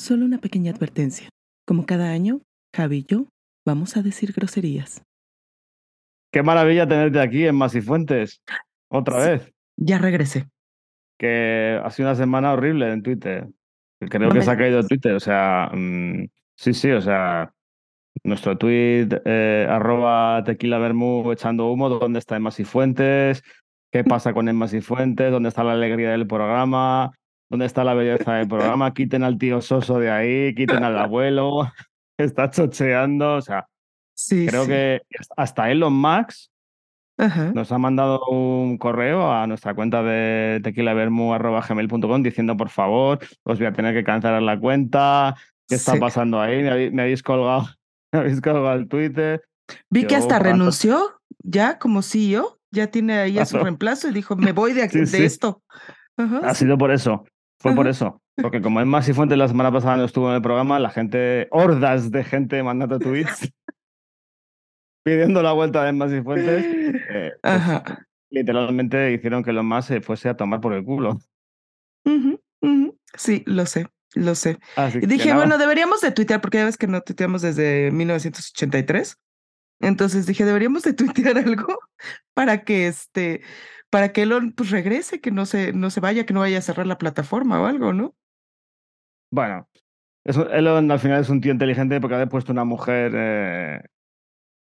Solo una pequeña advertencia. Como cada año, Javi y yo vamos a decir groserías. Qué maravilla tenerte aquí en Masifuentes. Otra Sí. vez. Ya regresé. Que ha sido una semana horrible en Twitter. Creo No que me se ha caído. Twitter. O sea, mm, sí, sí, o sea, nuestro tweet, eh, arroba tequila vermú echando humo, ¿dónde está Emma? ¿Qué pasa con Emma Fuentes? ¿Dónde está la alegría del programa? ¿Dónde está la belleza del programa? Quiten al tío Soso de ahí, quiten al abuelo, está chocheando. O sea, Sí, creo sí. que hasta Elon Ajá. nos ha mandado un correo a nuestra cuenta de tequilavermu.gmail.com diciendo, por favor, os voy a tener que cancelar la cuenta. ¿Qué está Sí. pasando ahí? Me habéis, me habéis colgado, me habéis colgado el Twitter. Vi que hasta renunció ya como CEO. Ya tiene ahí a su reemplazo y dijo, me voy de, aquí, de esto. Ajá, Ha sido por eso. Fue por eso. Porque como es más y Fuentes la semana pasada no estuvo en el programa, la gente, hordas de gente mandando tweets pidiendo la vuelta de más y Fuentes. eh, pues, literalmente hicieron que los más se fuese a tomar por el culo. Ujú, ujú. Sí, lo sé, lo sé. Así Y dije, bueno, deberíamos de tuitear, porque ya ves que no tuiteamos desde 1983. Entonces dije, deberíamos de tuitear algo para que este, para que Elon pues regrese, que no se, no se vaya, que no vaya a cerrar la plataforma o algo, ¿no? Bueno, eso, Elon al final es un tío inteligente porque ha puesto una mujer eh,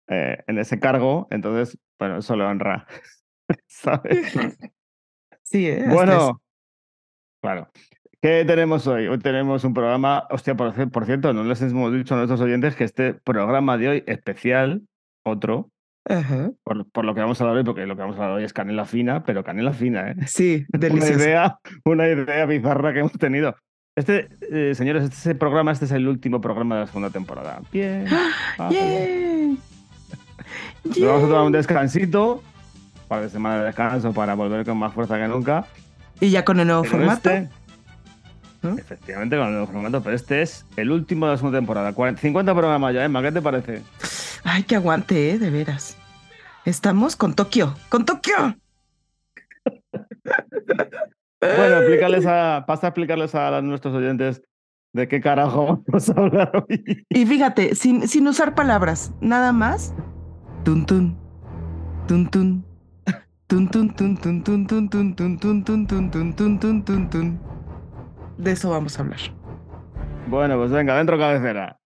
eh, en ese cargo, entonces, bueno, eso le honra. ¿Sabes? Sí, ¿eh? Bueno, claro. ¿Qué tenemos hoy? Hoy tenemos un programa, hostia, por, por cierto, no les hemos dicho a nuestros oyentes que este programa de hoy especial, otro, Ajá. por, por lo que vamos a hablar hoy, porque lo que vamos a hablar hoy es canela fina, pero canela fina, ¿eh? Sí, Una delicioso. idea, una idea bizarra que hemos tenido. Este, eh, señores, este es el programa, este es el último programa de la segunda temporada. Bien. vale. ¡Yay! Nos vamos a tomar un descansito, un par de semanas de descanso para volver con más fuerza que nunca. Y ya con el nuevo Pero formato. este, efectivamente, con el nuevo formato, pero este es el último de la segunda temporada. 40 50 programas ya, Emma, ¿qué te parece? Ay, que aguante, ¿eh? De veras. Estamos con Tokio, con Tokio. Bueno, explícales a, pasa a explicarles a nuestros oyentes de qué carajo vamos a hablar hoy. Y fíjate, sin, sin usar palabras, nada más. Tun tun. Tun tun. Tun tun tun tun tun tun tun tun tun tun tun tun tun tun tun tun. De eso vamos a hablar. Bueno, pues venga, dentro cabecera.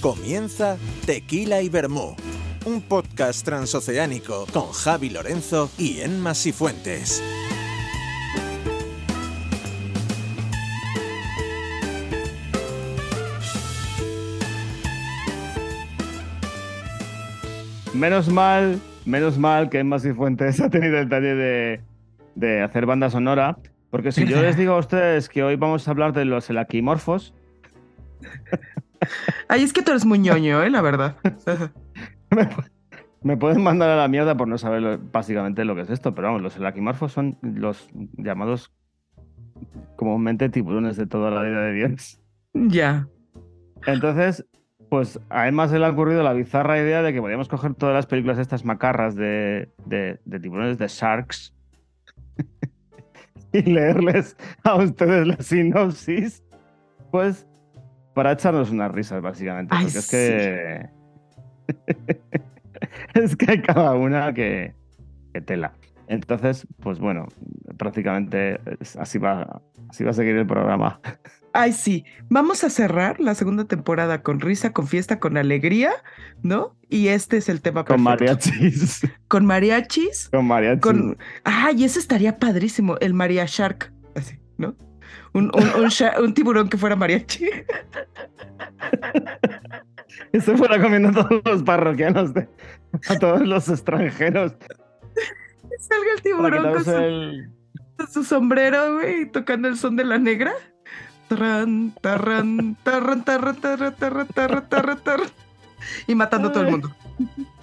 Comienza Tequila y Vermú, un podcast transoceánico con Javi Lorenzo y Enma Sifuentes. Menos mal, menos mal que Emma Fuentes ha tenido el taller de, de hacer banda sonora, porque si yo les digo a ustedes que hoy vamos a hablar de los elaquimorfos, Ay, es que tú eres muy ñoño, ¿eh? La verdad. me, pu- me pueden mandar a la mierda por no saber lo- básicamente lo que es esto, pero vamos, los elaquimorfos son los llamados comúnmente tiburones de toda la vida de Dios. Ya. Entonces, pues a Emma se le ha ocurrido la bizarra idea de que podíamos coger todas las películas estas macarras de, de, de tiburones, de sharks, y leerles a ustedes la sinopsis, pues para echarnos unas risas, básicamente. Ay, porque es que. es que hay cada una que, que tela. Entonces, pues bueno, prácticamente así va, así va a seguir el programa. Ay, sí. Vamos a cerrar la segunda temporada con risa, con fiesta, con alegría, ¿no? Y este es el tema Con perfecto. mariachis. Con mariachis. Con mariachis. Con. Ay, ese estaría padrísimo, el Maria Shark. Así, ¿no? Un, un, un tiburón que fuera mariachi. Se fuera comiendo a todos los parroquianos, de- a todos los extranjeros. Salga el tiburón con su, el. con su sombrero, güey, tocando el son de la negra. Tarran, tarran, tarran, tarran, tarran, tarran, tarran, tarran, tarran. Y matando a todo el mundo.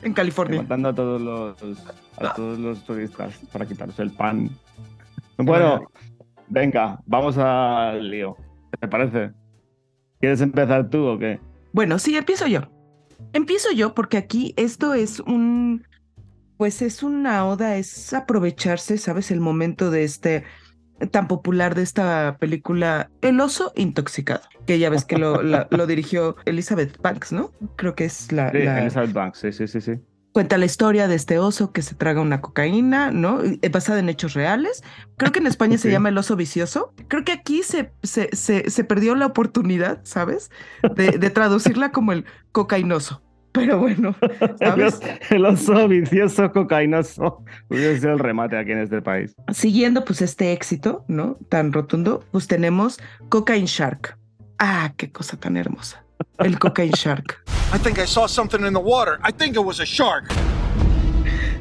En California. matando a todos los a todos los turistas para quitarse el pan. Bueno, venga, vamos al lío. ¿Qué te parece? ¿Quieres empezar tú o qué? Bueno, sí, empiezo yo. Empiezo yo porque aquí esto es un, Pues es una oda, es aprovecharse, ¿sabes? El momento de este tan popular de esta película El oso intoxicado, que ya ves que lo, la- lo dirigió Elizabeth Banks, ¿no? Creo que es la, Sí, la- Elizabeth Banks, sí, sí, sí, sí. Cuenta la historia de este oso que se traga una cocaína, ¿no? Eh, Basada en hechos reales. Creo que en España se llama el oso vicioso. Creo que aquí se, se, se, se perdió la oportunidad, ¿sabes? De, de traducirla como el cocainoso. Pero bueno, ¿sabes? El oso vicioso cocainoso. Hubiese sido el remate aquí en este país. Siguiendo pues este éxito, ¿no? Tan rotundo, pues tenemos Cocaine Shark. Ah, qué cosa tan hermosa. El Cocaine Shark. I think I saw something in the water. I think it was a shark.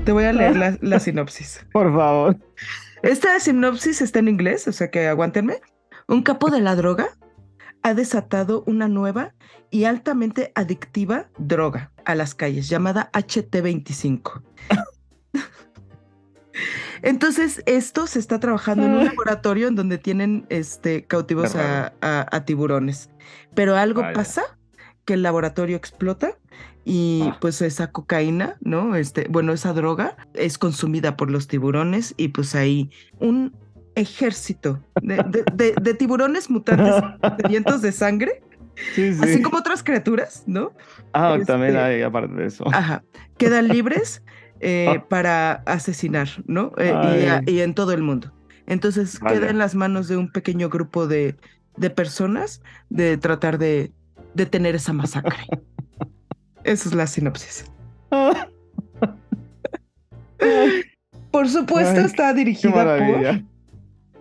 Te voy a leer la, la sinopsis. Por favor. Esta sinopsis está en inglés, o sea que aguántenme. Un capo de la droga ha desatado una nueva y altamente adictiva droga a las calles llamada HT25. Entonces, esto se está trabajando en un laboratorio en donde tienen este, cautivos a tiburones. Pero algo Vaya. pasa que el laboratorio explota y Ah. pues esa cocaína, ¿no? Este, bueno, esa droga es consumida por los tiburones y pues ahí un ejército de, de- de- de tiburones mutantes sedientos de sangre, Sí, sí. así como otras criaturas, ¿no? Ah, también este- hay, aparte de eso. Ajá, quedan libres eh, Ah. para asesinar, ¿no? Eh, y en todo el mundo. Entonces Vaya. queda en las manos de un pequeño grupo de, de personas de tratar de detener esa masacre. Esa es la sinopsis. Por supuesto, Ay, está dirigida por,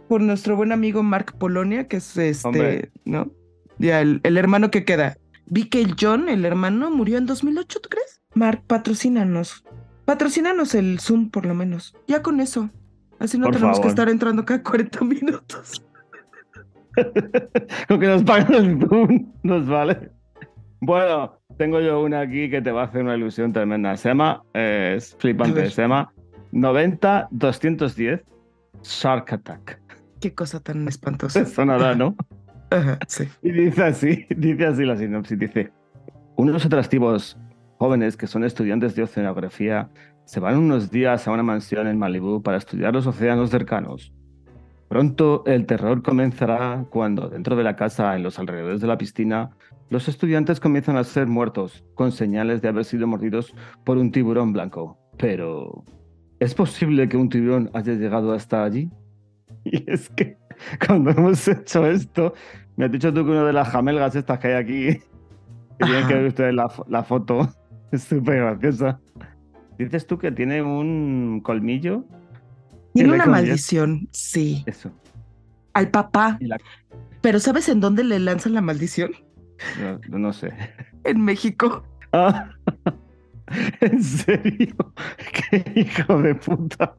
por nuestro buen amigo Mark Polonia, que es este, Hombre. ¿no? Ya, el, el hermano que queda. Vi que el John, el hermano, murió en 2008, ¿tú crees? Mark, patrocínanos. Patrocínanos el Zoom, por lo menos. Ya con eso. Así no Por tenemos que estar entrando cada 40 minutos. Con que nos pagan el Zoom, nos vale. Bueno, tengo yo una aquí que te va a hacer una ilusión tremenda. Se llama, eh, es flipante, se llama 90-210 Shark Attack. Qué cosa tan espantosa. Sonará, ¿no? Ajá, sí. Y dice así, dice así la sinopsis, dice, unos atractivos jóvenes que son estudiantes de oceanografía se van unos días a una mansión en Malibú para estudiar los océanos cercanos. Pronto el terror comenzará cuando dentro de la casa, en los alrededores de la piscina, los estudiantes comienzan a ser muertos, con señales de haber sido mordidos por un tiburón blanco. Pero, ¿es posible que un tiburón haya llegado hasta allí? Y es que cuando hemos hecho esto, me has dicho tú que una de las jamelgas estas que hay aquí, que tienen que ver ustedes la, la foto, es súper graciosa. Dices tú que tiene un colmillo, Tiene una maldición, sí. eso. Al papá. La- Pero ¿sabes en dónde le lanzan la maldición? No, no sé. En México. Ah, ¿En serio? ¡Qué hijo de puta!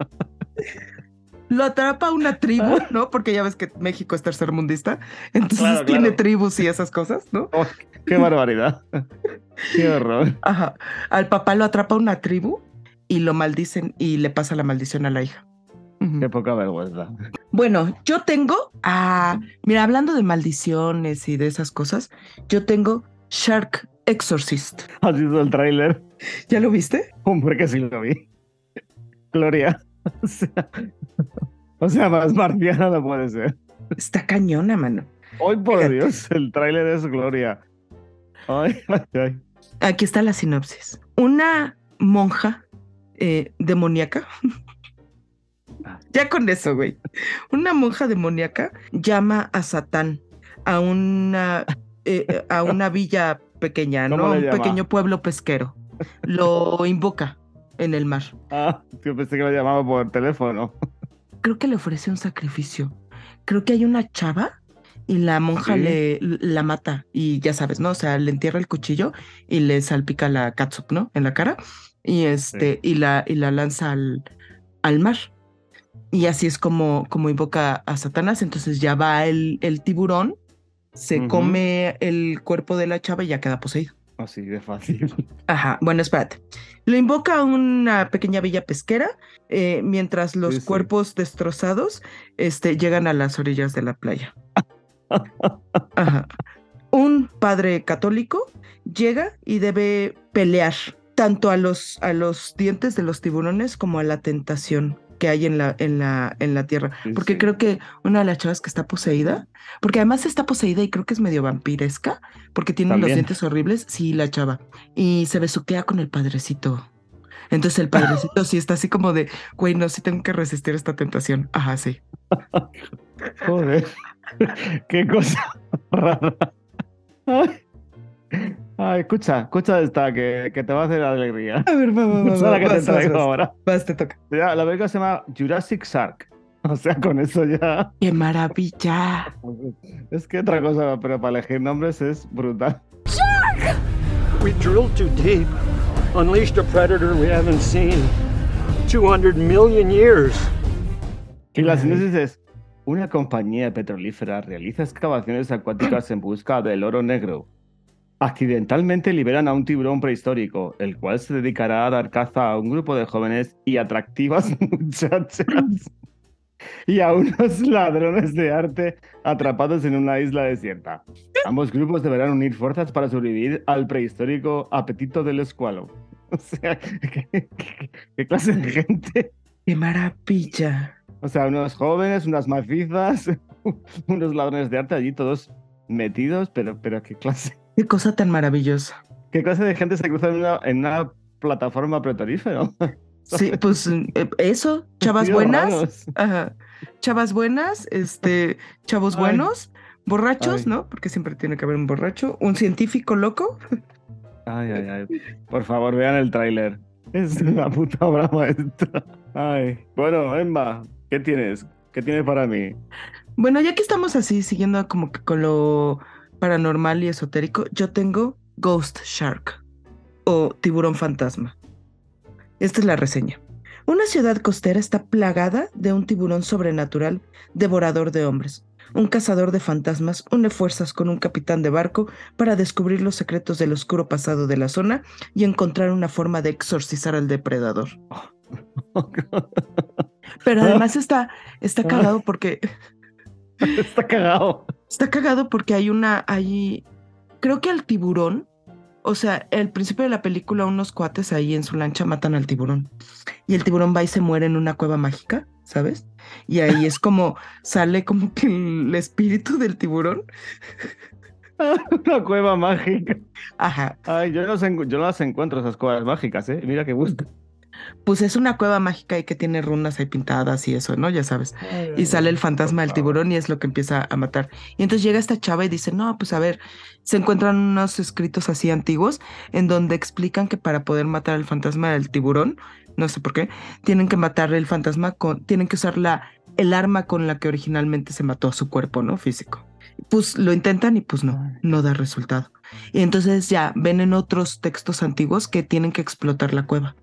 Lo atrapa una tribu, ¿no? Porque ya ves que México es tercermundista. Entonces Claro, tiene claro. tribus y esas cosas, ¿no? Oh, ¡Qué barbaridad! ¡Qué horror! Ajá. Al papá lo atrapa una tribu y lo maldicen y le pasa la maldición a la hija. ¡Qué poca vergüenza! Bueno, yo tengo a. Mira, hablando de maldiciones y de esas cosas, yo tengo Shark Exorcist. ¿Has visto el tráiler? ¿Ya lo viste? Hombre, que sí lo vi. Gloria. O sea, o sea, más marciana no puede ser. Está cañona, mano. Hoy, por Fíjate. Dios, el tráiler es Gloria. Ay. Aquí está la sinopsis. Una monja eh, demoníaca. Ya con eso, güey. Una monja demoníaca llama a Satán a una, eh, eh, a una villa pequeña, ¿Cómo ¿no? Un llama? pequeño pueblo pesquero. Lo invoca en el mar. Ah, yo pensé que lo llamaba por teléfono. Creo que le ofrece un sacrificio. Creo que hay una chava y la monja Sí. le la mata y ya sabes, ¿no? O sea, le entierra el cuchillo y le salpica la catsup, ¿no? En la cara y este y la y la lanza al, al mar. Y así es como como invoca a Satanás, entonces ya va el, el tiburón, se come el cuerpo de la chava y ya queda poseído. Así de fácil. Ajá, bueno, espérate. Lo invoca a una pequeña villa pesquera eh, mientras los Sí, sí. cuerpos destrozados este, llegan a las orillas de la playa. Ajá. Un padre católico llega y debe pelear tanto a los, a los dientes de los tiburones como a la tentación que hay en la, en la, en la tierra. Sí, Porque sí. creo que una de las chavas que está poseída, porque además está poseída y creo que es medio vampiresca, porque tiene los También. dientes horribles, sí, la chava. Y se besuquea con el padrecito. Entonces el padrecito sí está así como de, güey, no, sí tengo que resistir esta tentación. Ajá, sí. Joder. Qué cosa rara. Ay. Ay, escucha, escucha esta que, que te va a hacer alegría. A ver, va, va, va, Esa es va, la que te vas, vas, traigo vas. ahora. Vas, te toca. Ya, la película se llama Jurassic Shark. O sea, con eso ya. ¡Qué maravilla! Es que otra cosa, pero para elegir nombres es brutal. We drilled too deep, unleashed a predator we haven't seen in 200 million years. Y la sinopsis es: Una compañía petrolífera realiza excavaciones acuáticas en busca del oro negro. Accidentalmente liberan a un tiburón prehistórico, el cual se dedicará a dar caza a un grupo de jóvenes y atractivas muchachas y a unos ladrones de arte atrapados en una isla desierta. Ambos grupos deberán unir fuerzas para sobrevivir al prehistórico apetito del escualo. O sea, ¿qué, qué- qué clase de gente? ¡Qué maravilla! O sea, unos jóvenes, unas macizas, unos ladrones de arte allí todos metidos, pero, pero qué clase, ¡Qué cosa tan maravillosa! qué clase de gente se cruza en una, en una plataforma petrolífera. Sí, pues eh, eso, chavas buenas, ajá, chavas buenas, este, chavos Ay. buenos, borrachos, Ay. ¿no? Porque siempre tiene que haber un borracho, un científico loco. Ay, ay, ay. Por favor, vean el tráiler. Es una puta obra maestra. Ay. Bueno, Emma, ¿qué tienes? ¿Qué tienes para mí? Bueno, ya que estamos así siguiendo como que con lo paranormal y esotérico, yo tengo Ghost Shark o tiburón fantasma. Esta es la reseña. Una ciudad costera está plagada de un tiburón sobrenatural devorador de hombres. Un cazador de fantasmas une fuerzas con un capitán de barco para descubrir los secretos del oscuro pasado de la zona y encontrar una forma de exorcizar al depredador. Pero además está, está cagado porque Está cagado. Está cagado porque hay una, hay, creo que al tiburón, o sea, al principio de la película unos cuates ahí en su lancha matan al tiburón y el tiburón va y se muere en una cueva mágica, ¿sabes? Y ahí es como sale como que el espíritu del tiburón. Una cueva mágica. Ajá, Ay, yo no, yo no las encuentro esas cuevas mágicas, ¿eh? Mira que busco. Pues es una cueva mágica y que tiene runas ahí pintadas y eso, ¿no? Ya sabes. y sale el fantasma del tiburón y es lo que empieza a matar. Y entonces llega esta chava y dice, no, pues a ver, se encuentran unos escritos así antiguos en donde explican que para poder matar al fantasma del tiburón, no sé por qué, tienen que matarle el fantasma con, tienen que usar la, el arma con la que originalmente se mató a su cuerpo, ¿no? Físico. Pues lo intentan y pues no, no da resultado. Y entonces ya ven en otros textos antiguos que tienen que explotar la cueva.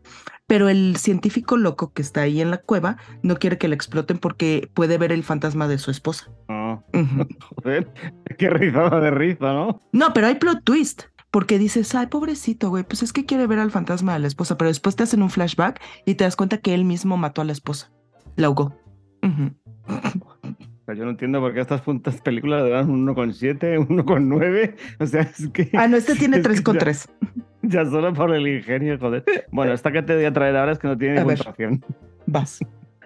Pero el científico loco que está ahí en la cueva no quiere que la exploten porque puede ver el fantasma de su esposa. Ujú. joder, qué rizada de risa, ¿no? No, pero hay plot twist. Porque dices, ay, pobrecito, güey, pues es que quiere ver al fantasma de la esposa, pero después te hacen un flashback y te das cuenta que él mismo mató a la esposa. La ahogó. O sea, yo no entiendo por qué estas puntas películas le dan un 1,7, un 1,9. O sea, es que. Ah, no, este tiene es que 3 con ya- 3. Ya solo por el ingenio, joder. Bueno, esta que te voy a traer ahora es que no tiene A ni ver. puntuación. Vas.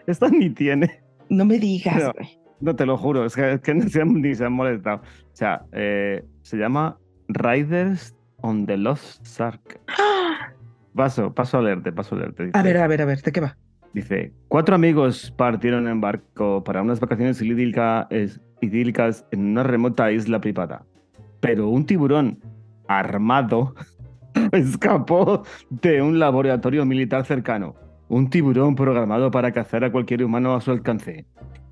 Esta ni tiene. No me digas, güey. No te lo juro, es que, es que ni, se han, ni se han molestado. O sea, eh, se llama Riders on the Lost Shark. Paso, paso a leerte, paso a leerte. A dice. ver, a ver, a ver, ¿de qué va? Dice, cuatro amigos partieron en barco para unas vacaciones idílica- es- idílicas en una remota isla privada. Pero un tiburón armado escapó de un laboratorio militar cercano. Un tiburón programado para cazar a cualquier humano a su alcance.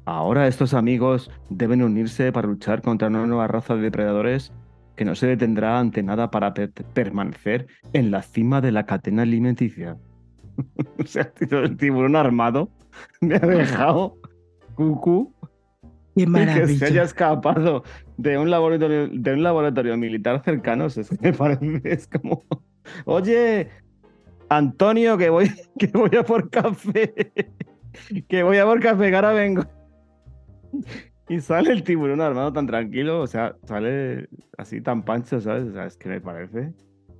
Ahora estos amigos deben unirse para luchar contra una nueva raza de depredadores que no se detendrá ante nada para per- permanecer en la cima de la cadena alimenticia. O sea, el tiburón armado me ha dejado cucú Qué y que se haya maravilla. escapado de un laboratorio, de un laboratorio militar cercano. Es que me parece, es como, oye, Antonio, que voy, que voy a por café, que voy a por café, que ahora vengo. Y sale el tiburón armado tan tranquilo, o sea, sale así tan pancho, ¿sabes? O sea, es que me parece.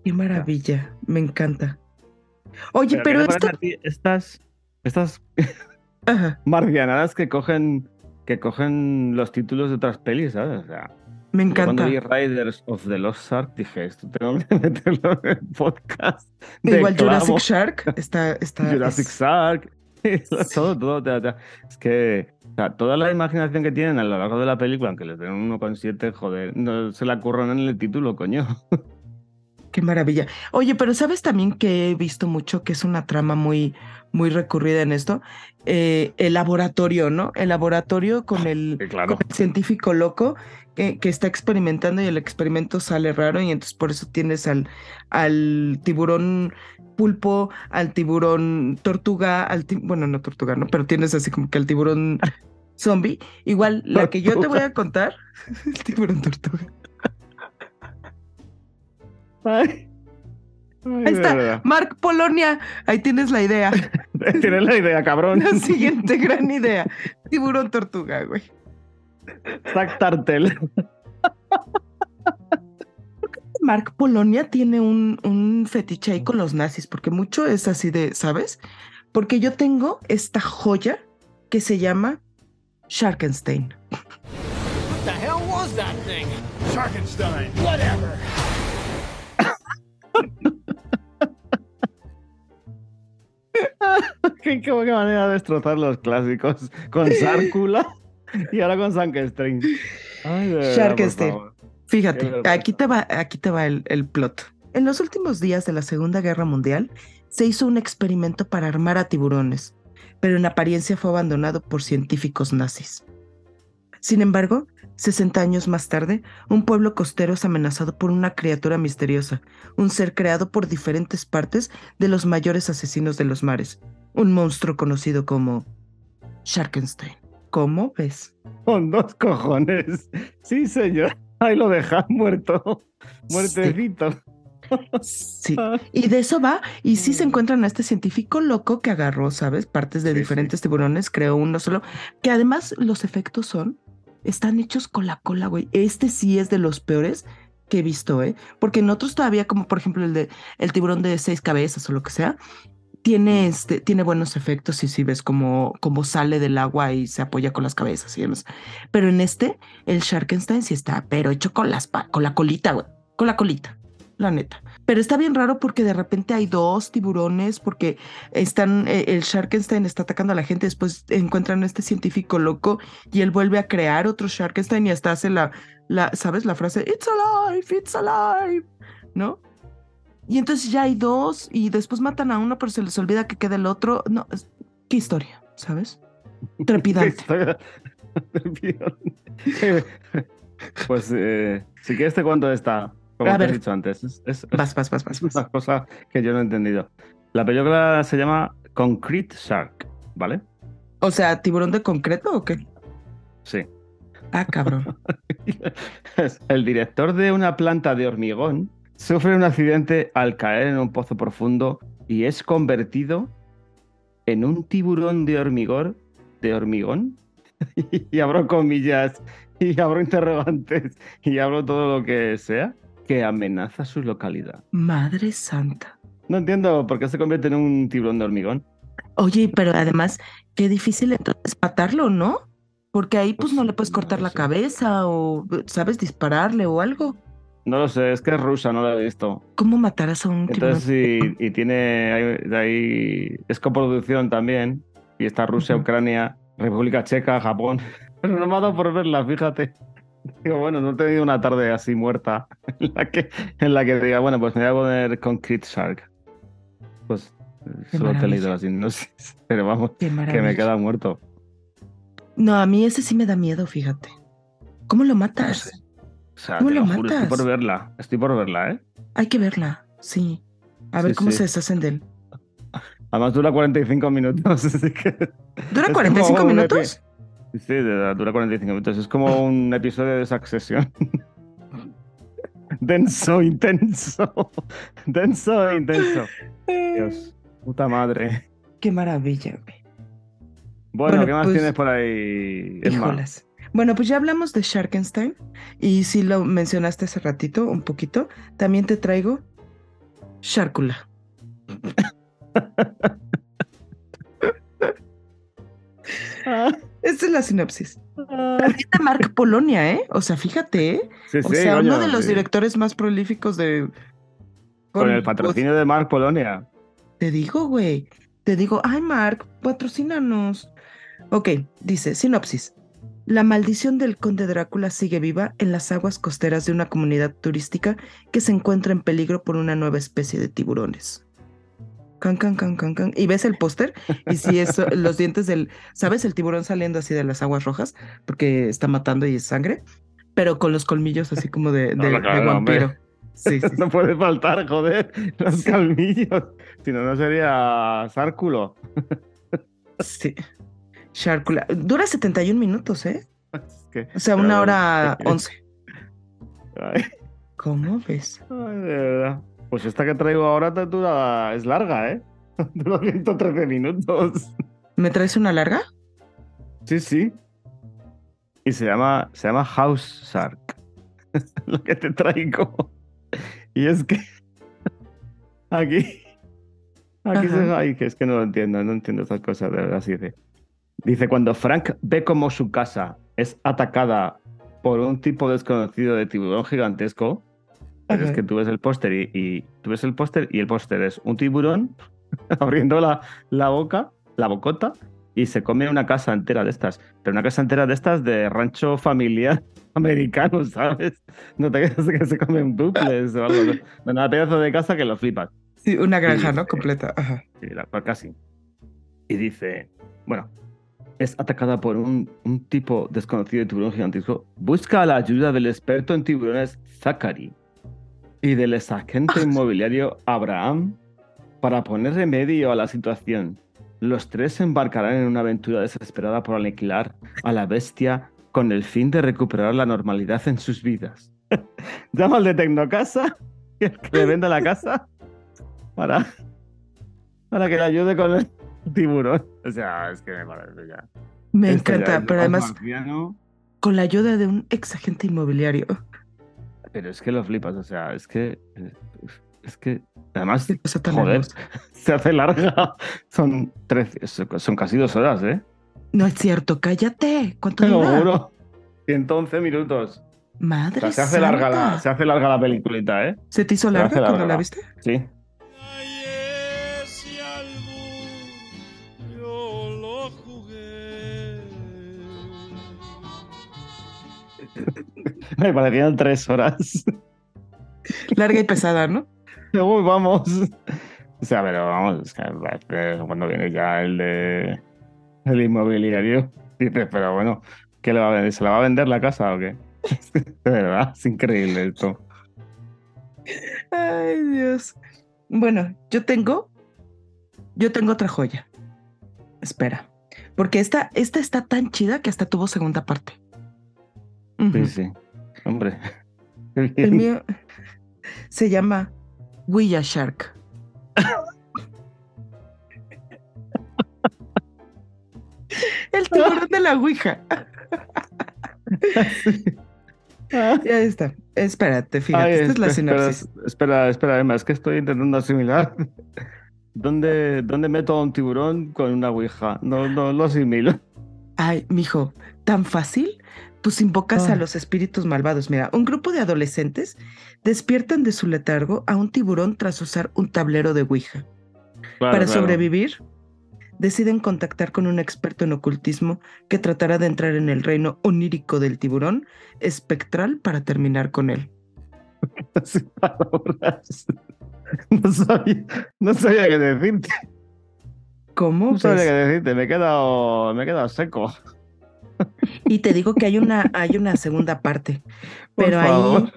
Qué maravilla. Me encanta. Oye, pero, ¿qué te esto... parece a ti estas, estas marcianadas que cogen, que cogen los títulos de otras pelis, ¿sabes? O sea, me encanta. cuando vi Riders of the Lost Ark dije, esto tengo que meterlo en el podcast. de Igual Jurassic. Shark está... está Jurassic es- Shark, todo, todo, todo, todo. Es que o sea, toda la imaginación que tienen a lo largo de la película, aunque les den un 1,7, joder, no se la curran en el título, coño. Qué maravilla. Oye, pero ¿sabes también que he visto mucho que es una trama muy, muy recurrida en esto? Eh, el laboratorio, ¿no? El laboratorio con el, Que claro. con el científico loco que, que está experimentando y el experimento sale raro y entonces por eso tienes al, al tiburón pulpo, al tiburón tortuga, al ti- bueno, no tortuga, ¿no? Pero tienes así como que al tiburón zombie. Igual, la que yo te voy a contar, el tiburón tortuga. Ay. Ay, Ahí está. Mark Polonia, ahí tienes la idea. Tienes la idea, cabrón. La siguiente gran idea. Tiburón tortuga, güey. Zack Tartel. Mark Polonia tiene un, un fetiche ahí con los nazis, porque mucho es así de, ¿sabes? Porque yo tengo esta joya que se llama Sharkenstein. the hell was that thing? Sharkenstein. Whatever. qué, qué buena manera de destrozar los clásicos. Con Sárcula y ahora con por Sharkenstein. Fíjate, aquí te va, aquí te va el, el plot. En los últimos días de la Segunda Guerra Mundial se hizo un experimento para armar a tiburones, pero en apariencia fue abandonado por científicos nazis. Sin embargo, 60 años más tarde, un pueblo costero es amenazado por una criatura misteriosa, un ser creado por diferentes partes de los mayores asesinos de los mares, un monstruo conocido como Sharkenstein. ¿Cómo ves? Con dos cojones. Sí, señor. Ahí lo dejan muerto. Muertecito. Sí, y de eso va. Y sí se encuentran a este científico loco que agarró, ¿sabes? Partes de Sí, sí. diferentes tiburones, creó uno solo. Que además los efectos son, están hechos con la cola, güey. Este sí es de los peores que he visto, ¿eh? Porque en otros todavía, como por ejemplo el de el tiburón de seis cabezas o lo que sea, tiene, este, tiene buenos efectos y sí ves como, como sale del agua y se apoya con las cabezas y demás. Pero en este, el Sharkenstein sí está, pero hecho con, las, con la colita, güey. Con la colita, la neta. Pero está bien raro porque de repente hay dos tiburones, porque están, eh, el Sharkenstein está atacando a la gente, después encuentran a este científico loco y él vuelve a crear otro Sharkenstein y hasta hace la, la ¿sabes? La frase, It's alive, it's alive, ¿no? Y entonces ya hay dos y después matan a uno, pero se les olvida que queda el otro. No, qué historia, ¿sabes? Trepidante. pues eh, si quieres te cuento esta, como A te he ver. dicho antes. Es, es- Vas, vas, vas, vas. es vas. una cosa que yo no he entendido. La película se llama Concrete Shark, ¿vale? O sea, ¿tiburón de concreto o qué? Sí. Ah, cabrón. El director de una planta de hormigón sufre un accidente al caer en un pozo profundo y es convertido en un tiburón de hormigón, de hormigón. y abro comillas y abro interrogantes y abro todo lo que sea que amenaza su localidad. Madre santa. No entiendo por qué se convierte en un tiburón de hormigón. Oye, pero además, qué difícil entonces matarlo, ¿no? Porque ahí pues, Pues, no le puedes cortar la cabeza o, ¿sabes? Dispararle o algo. No lo sé, es que es rusa, no la he visto. ¿Cómo matarás a un? Entonces, y, y tiene ahí, ahí, es coproducción también, y está Rusia. Ucrania, República Checa, Japón. Pero no me ha dado por verla, fíjate. Digo, bueno, no he tenido una tarde así muerta en la que, en la que diga, bueno, pues me voy a poner Concrete Shark. Pues Qué solo te he leído la sinopsis, pero vamos, que me queda muerto. No, a mí ese sí me da miedo, fíjate. ¿Cómo lo matas? sé. O sea, ¿Cómo te lo lo juro, estoy matas? por verla, estoy por verla, ¿eh? Hay que verla, sí. A ver Sí, cómo sí. se deshacen de él. Además dura 45 minutos, así que... ¿Dura Es 45 como un minutos? Sí, dura 45 minutos. Es como un episodio de Succession. denso, intenso. Denso, e intenso. Dios, puta madre. Qué maravilla, güey. Bueno, Bueno, ¿qué más pues, tienes por ahí? Híjolas. Bueno, pues ya hablamos de Sharkenstein y sí lo mencionaste hace ratito, un poquito. También te traigo Sharkula. Esta es la sinopsis. También de Mark Polonia, ¿eh? O sea, fíjate, ¿eh? Sí, O sí, sea, uno de los sí. directores más prolíficos de. Con el patrocinio de Mark Polonia. Te digo, güey. Te digo, ay, Mark, patrocínanos. Ok, dice, sinopsis. La maldición del conde Drácula sigue viva en las aguas costeras de una comunidad turística que se encuentra en peligro por una nueva especie de tiburones. Can, can, can, can, can. Y ves el póster y si es los dientes del, ¿sabes? El tiburón saliendo así de las aguas rojas porque está matando y es sangre, pero con los colmillos así como de, de- claro, vampiro. Sí, sí, sí. No puede faltar, joder, los calmillos. Si no, no sería Sárculo. Sí. Sharkula. Dura 71 minutos, ¿eh? Es que- O sea, una hora es que- 11. Ay, ¿Cómo ves? ay, de verdad. Pues esta que traigo ahora te dura, es larga, ¿eh? Dura 113 minutos. ¿Me traes una larga? Sí, sí. Y se llama, se llama House Shark. Lo que te traigo. Y es que aquí, aquí se, ay, que es que no lo entiendo, no entiendo estas cosas, de verdad. sí, Dice, dice, cuando Frank ve como su casa es atacada por un tipo desconocido de tiburón gigantesco, pero es que tú ves el póster y, y tú ves el póster y el póster es un tiburón abriendo la, la boca, la bocota, y se come una casa entera de estas. Pero una casa entera de estas de rancho familiar americano, ¿sabes? No te creas que se come un duplex o algo. No, nada, pedazo de casa que lo flipas. Sí, una granja. ¿no? Completa. Ajá. Sí, la- pues casi. Y dice, bueno, es atacada por un, un tipo desconocido de tiburón gigantesco. Busca la ayuda del experto en tiburones Zachary y del exagente inmobiliario Abraham para poner remedio a la situación. Los tres se embarcarán en una aventura desesperada por aniquilar a la bestia con el fin de recuperar la normalidad en sus vidas. Llama al de Tecnocasa, que le venda la casa, para, para que le ayude con el tiburón. O sea, es que me parece ya. Me encanta, pero más además marciano, con la ayuda de un ex agente inmobiliario. Pero es que lo flipas, o sea, es que. Es que. Además, cosa tan joder, se hace larga. Son, 13, son casi dos horas, ¿eh? No es cierto, cállate. ¿Cuánto Te lo juro. 111 minutos. O Madre sea, se hace, larga la, se hace larga la peliculita, ¿eh? ¿Se te hizo se larga cuando la viste? Sí. Me parecían tres horas. Larga y pesada, ¿no? Uy, vamos. O sea, pero vamos, eh, cuando viene ya el de el inmobiliario, dices, pero bueno, ¿qué le va a vender? ¿Se la va a vender la casa o qué? De verdad, es increíble esto. Ay, Dios. Bueno, yo tengo. Yo tengo otra joya. Espera. Porque esta, esta está tan chida que hasta tuvo segunda parte. Sí, sí. Hombre. El mío se llama Ouija Shark. El tiburón de la Ouija. Ya está. Espérate, fíjate. Ay, esta es la sinopsis. Espera, espera, es que estoy intentando asimilar. ¿Dónde, ¿Dónde meto a un tiburón con una ouija? No, no lo asimilo. Ay, mijo, ¿tan fácil? Pues invocas a los espíritus malvados. Mira, un grupo de adolescentes despiertan de su letargo a un tiburón tras usar un tablero de Ouija. Claro, Para claro. sobrevivir, deciden contactar con un experto en ocultismo que tratará de entrar en el reino onírico del tiburón espectral para terminar con él. Sin palabras. No sabía, no sabía qué decirte. ¿Cómo? No sabía ves? qué decirte. Me he quedado, me he quedado seco. Y te digo que hay una, hay una segunda parte, pero ahí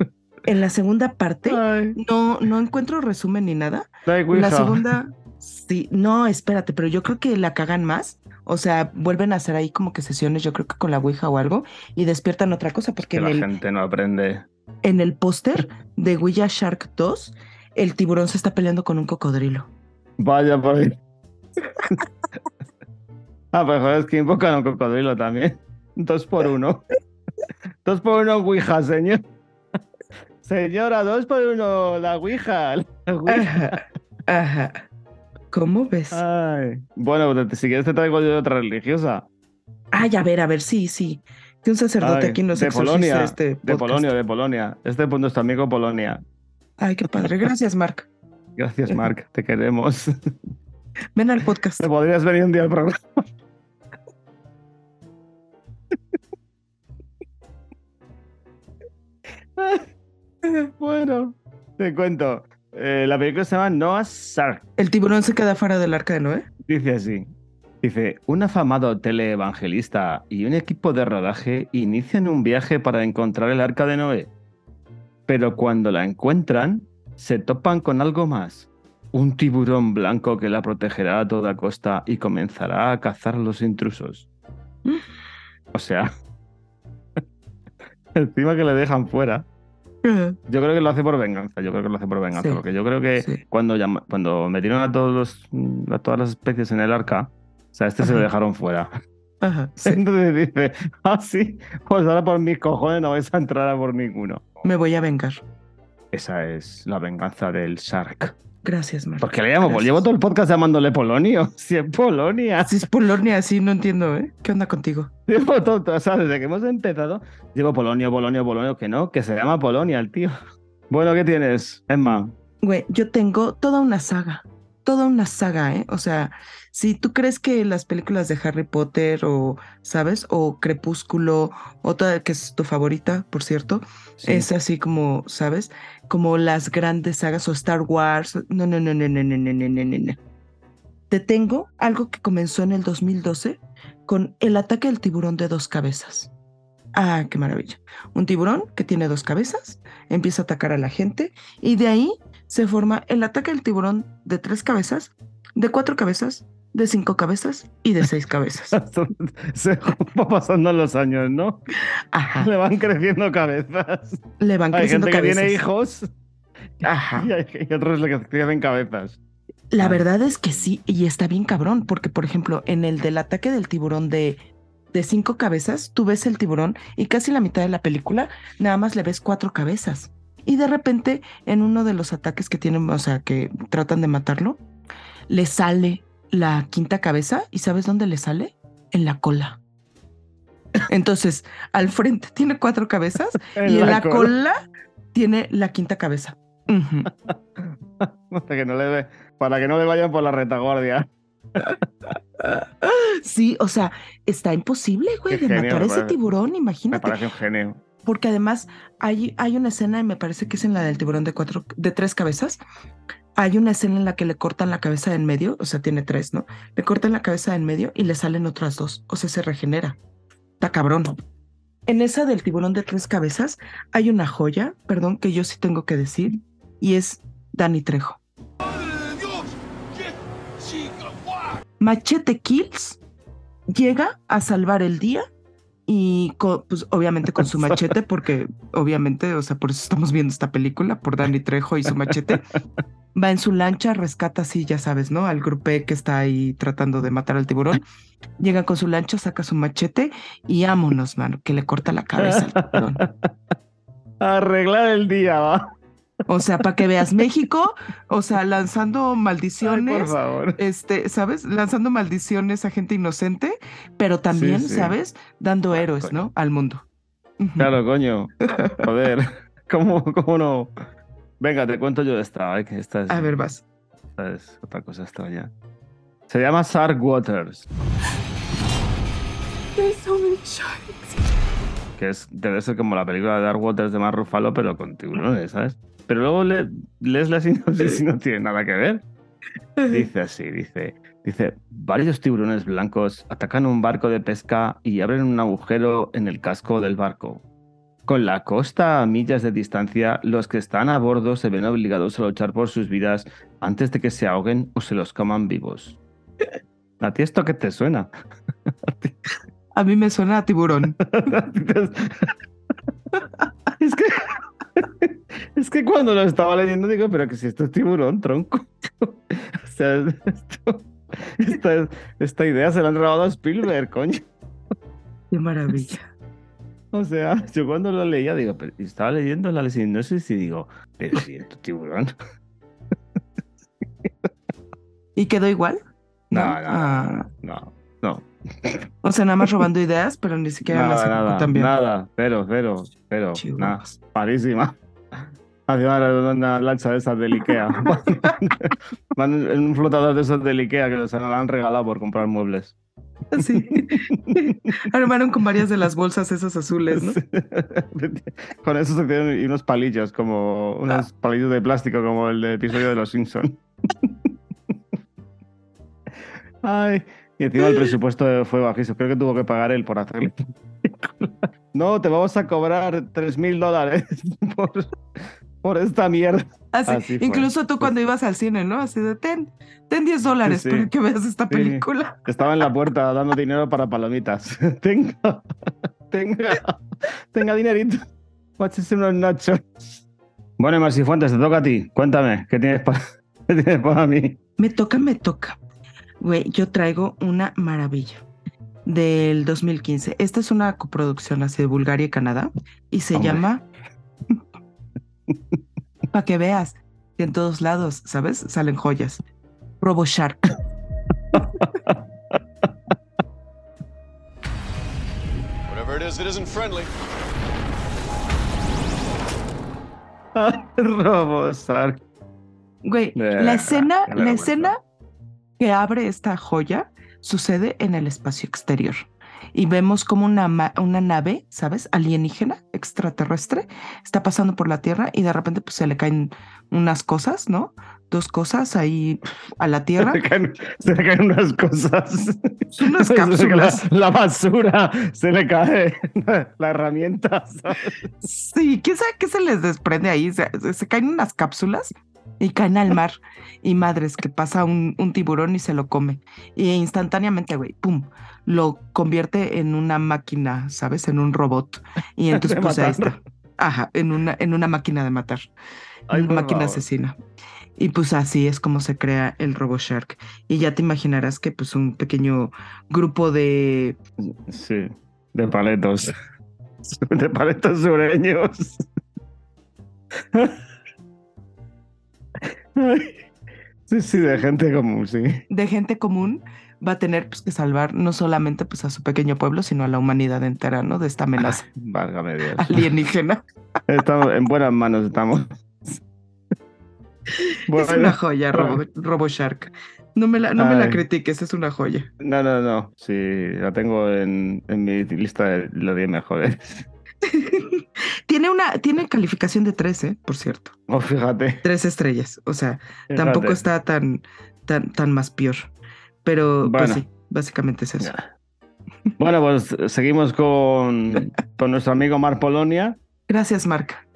en la segunda parte Ay, no, no encuentro resumen ni nada. hay La segunda, sí, no, espérate, pero yo creo que la cagan más. O sea, vuelven a hacer ahí como que sesiones, yo creo que con la Ouija o algo, y despiertan otra cosa, porque Que en la el, gente no aprende. en el póster de Ouija Shark 2, el tiburón se está peleando con un cocodrilo. Vaya por ahí. ah, pues joder, es que invocan a un cocodrilo también. Dos por uno. Dos por uno ouija, señor. Señora, dos por uno la ouija. La ouija. Ajá, ajá. ¿Cómo ves? Ay. Bueno, si quieres te traigo yo otra religiosa. Ay, a ver, a ver, sí, sí. Que un sacerdote Ay, aquí nos de Polonia, este de. Polonia, de Polonia. Este es nuestro amigo Polonia. Ay, qué padre. Gracias, Mark. Gracias, Mark, te queremos. Ven al podcast. Te podrías venir un día al programa. bueno, te cuento. Eh, la película se llama Noah's Ark. El tiburón se queda fuera del arca de Noé. Dice así. Dice, un afamado teleevangelista y un equipo de rodaje inician un viaje para encontrar el arca de Noé. Pero cuando la encuentran, se topan con algo más. Un tiburón blanco que la protegerá a toda costa y comenzará a cazar a los intrusos. O sea, encima que le dejan fuera. Yo creo que lo hace por venganza. Yo creo que lo hace por venganza. Sí, Porque yo creo que sí. cuando, llama- cuando metieron a, todos los, a todas las especies en el arca, o sea, este se lo dejaron fuera. Ajá, sí. Entonces dice, ah, sí, pues ahora por mis cojones no vais a entrar a por ninguno. Me voy a vengar. Esa es la venganza del Shark. Gracias, Mark. ¿Por qué le llamo? Gracias. llevo todo el podcast llamándole Polonio. Si es Polonia. Si es Polonia, sí, no entiendo, ¿eh? ¿Qué onda contigo? Llevo todo, o sea, desde que hemos empezado, llevo Polonio, Polonio, Polonio, que no, que se llama Polonia el tío. Bueno, ¿qué tienes, Emma? Güey, yo tengo toda una saga. Toda una saga, ¿eh? O sea, si tú crees que las películas de Harry Potter o, ¿sabes? O Crepúsculo, otra que es tu favorita, por cierto, Sí. es así como, ¿sabes? Como las grandes sagas o Star Wars. No, no, no, no, no, no, no, no, no, no, no. Te tengo algo que comenzó en el 2012 con el ataque del tiburón de dos cabezas. Ah, qué maravilla. Un tiburón que tiene dos cabezas empieza a atacar a la gente y de ahí se forma el ataque del tiburón de tres cabezas, de cuatro cabezas, de cinco cabezas y de seis cabezas. se va pasando los años, ¿no? Ajá. Le van creciendo cabezas. Le van Hay creciendo gente que cabezas. tiene hijos Ajá. y hay otros le crecen cabezas. La Ah. verdad es que sí, y está bien cabrón, porque por ejemplo, en el del ataque del tiburón de, de cinco cabezas, tú ves el tiburón y casi la mitad de la película nada más le ves cuatro cabezas. Y de repente, en uno de los ataques que tienen, o sea, que tratan de matarlo, le sale la quinta cabeza, ¿y sabes dónde le sale? En la cola. Entonces, al frente tiene cuatro cabezas y en la cola tiene la quinta cabeza. Para que no le, ve- para que no le vayan por la retaguardia. Sí, o sea, está imposible, güey, Qué de genio, matar a me ese tiburón, Me imagínate. parece un genio. Porque además hay, hay una escena, y me parece que es en la del tiburón de cuatro, de tres cabezas. Hay una escena en la que le cortan la cabeza en medio, o sea, tiene tres, ¿no? Le cortan la cabeza en medio y le salen otras dos, o sea, se regenera. Está cabrón. En esa del tiburón de tres cabezas hay una joya, perdón, que yo sí tengo que decir, y es Danny Trejo. Machete Kills llega a salvar el día y co- pues obviamente con su machete porque obviamente, o sea, por eso estamos viendo esta película por Danny Trejo y su machete. Va en su lancha, rescata así, ya sabes, ¿no? Al grupé que está ahí tratando de matar al tiburón. Llega con su lancha, saca su machete y vámonos, mano, que le corta la cabeza al tiburón. Arreglar el día, va. O sea, para que veas México, o sea, lanzando Ay, maldiciones. por favor. este, ¿sabes? Lanzando maldiciones a gente inocente, pero también, sí. ¿sabes? Dando Ah, héroes, coño. ¿no? Al mundo. Claro, coño. Joder. ¿Cómo, cómo no? Venga, te cuento yo esta. ¿eh? que esta es, A ver, vas. esta es otra cosa extraña. Se llama Shark Waters. Que es, debe ser como la película de Dark Waters de Mar Ruffalo, pero con tiburones, ¿sabes? Pero luego le- lees la sinopsis y no tiene nada que ver. Dice así, dice, dice, varios tiburones blancos atacan un barco de pesca y abren un agujero en el casco del barco. Con la costa a millas de distancia, los que están a bordo se ven obligados a luchar por sus vidas antes de que se ahoguen o se los coman vivos. ¿A ti esto qué te suena? A mí me suena a tiburón. es que es que cuando lo estaba leyendo digo, pero que si esto es tiburón, tronco. o sea, esto- esta, esta idea se la han robado a Spielberg, coño. Qué maravilla. O sea, yo cuando lo leía digo, pero estaba leyendo la sinopsis y digo, pero si esto es tiburón. ¿Y quedó igual? No, ¿No? no, Ah, no, no. O sea, nada más robando ideas, pero ni siquiera las Nada, ejecutó nada, tan bien. nada, cero, cero, cero, nada, malísima. Hacía una, lancha de esas del Ikea. Van en un flotador de esos del Ikea que la han regalado por comprar muebles. Sí. Armaron con varias de las bolsas esas azules, ¿no? Con eso se y unos palillos, como unos palillos de plástico, como el del episodio de Los Simpsons. Ay, y encima el presupuesto fue bajísimo. Creo que tuvo que pagar él por hacerle. No, te vamos a cobrar 3 mil dólares por, por esta mierda. Así, incluso tú cuando ibas al cine, ¿no? Así de, ten, ten 10 dólares Sí, sí. para que veas esta Sí. película. Estaba en la puerta dando dinero para palomitas. tenga, tenga, tenga dinerito. Guáchese unos nachos. Bueno, Marci Fuentes, te toca a ti. Cuéntame, ¿qué tienes para, qué tienes para mí? Me toca, me toca. Güey, yo traigo una maravilla del 2015. Esta es una coproducción así de Bulgaria y Canadá y se Hombre. llama Para que veas que en todos lados, ¿sabes? Salen joyas. Robo Shark. Whatever it is that isn't friendly. Robo Sark. Güey, la escena, la escena que abre esta joya sucede en el espacio exterior. Y vemos como una, una nave, ¿sabes? Alienígena, extraterrestre, está pasando por la Tierra y de repente pues se le caen unas cosas, ¿no? Dos cosas ahí a la Tierra. Se le caen, se le caen unas cosas. Unas cápsulas. La, la basura, se le cae la herramienta. ¿sabes? Sí, ¿quién sabe qué se les desprende ahí? Se, se- se caen unas cápsulas y caen al mar. Y madres, que pasa un, un tiburón y se lo come. Y instantáneamente, güey, pum, lo convierte en una máquina, ¿sabes? En un robot. Y entonces, pues ahí está. Ajá, en una, en una máquina de matar. Ay, una máquina favor. asesina. Y pues así es como se crea el RoboShark. Y ya te imaginarás que pues un pequeño grupo de Sí, de paletos. De paletos sureños. Sí, sí, de gente común, sí. de gente común va a tener pues, que salvar no solamente pues, a su pequeño pueblo, sino a la humanidad entera, ¿no? De esta amenaza Válgame Dios. alienígena. Estamos en buenas manos, estamos. Es una joya, Robo, RoboShark. No me la, no me la critiques, es una joya. no, no, no. Sí, la tengo en, en mi lista de los 10 mejores. tiene una, tiene calificación de 13, por cierto. Oh, fíjate. Tres estrellas. O sea, tampoco está tan, tan, tan más peor. Pero pues sí, básicamente es eso. Bueno, pues seguimos con, con nuestro amigo Mar Polonia. Gracias, Marca.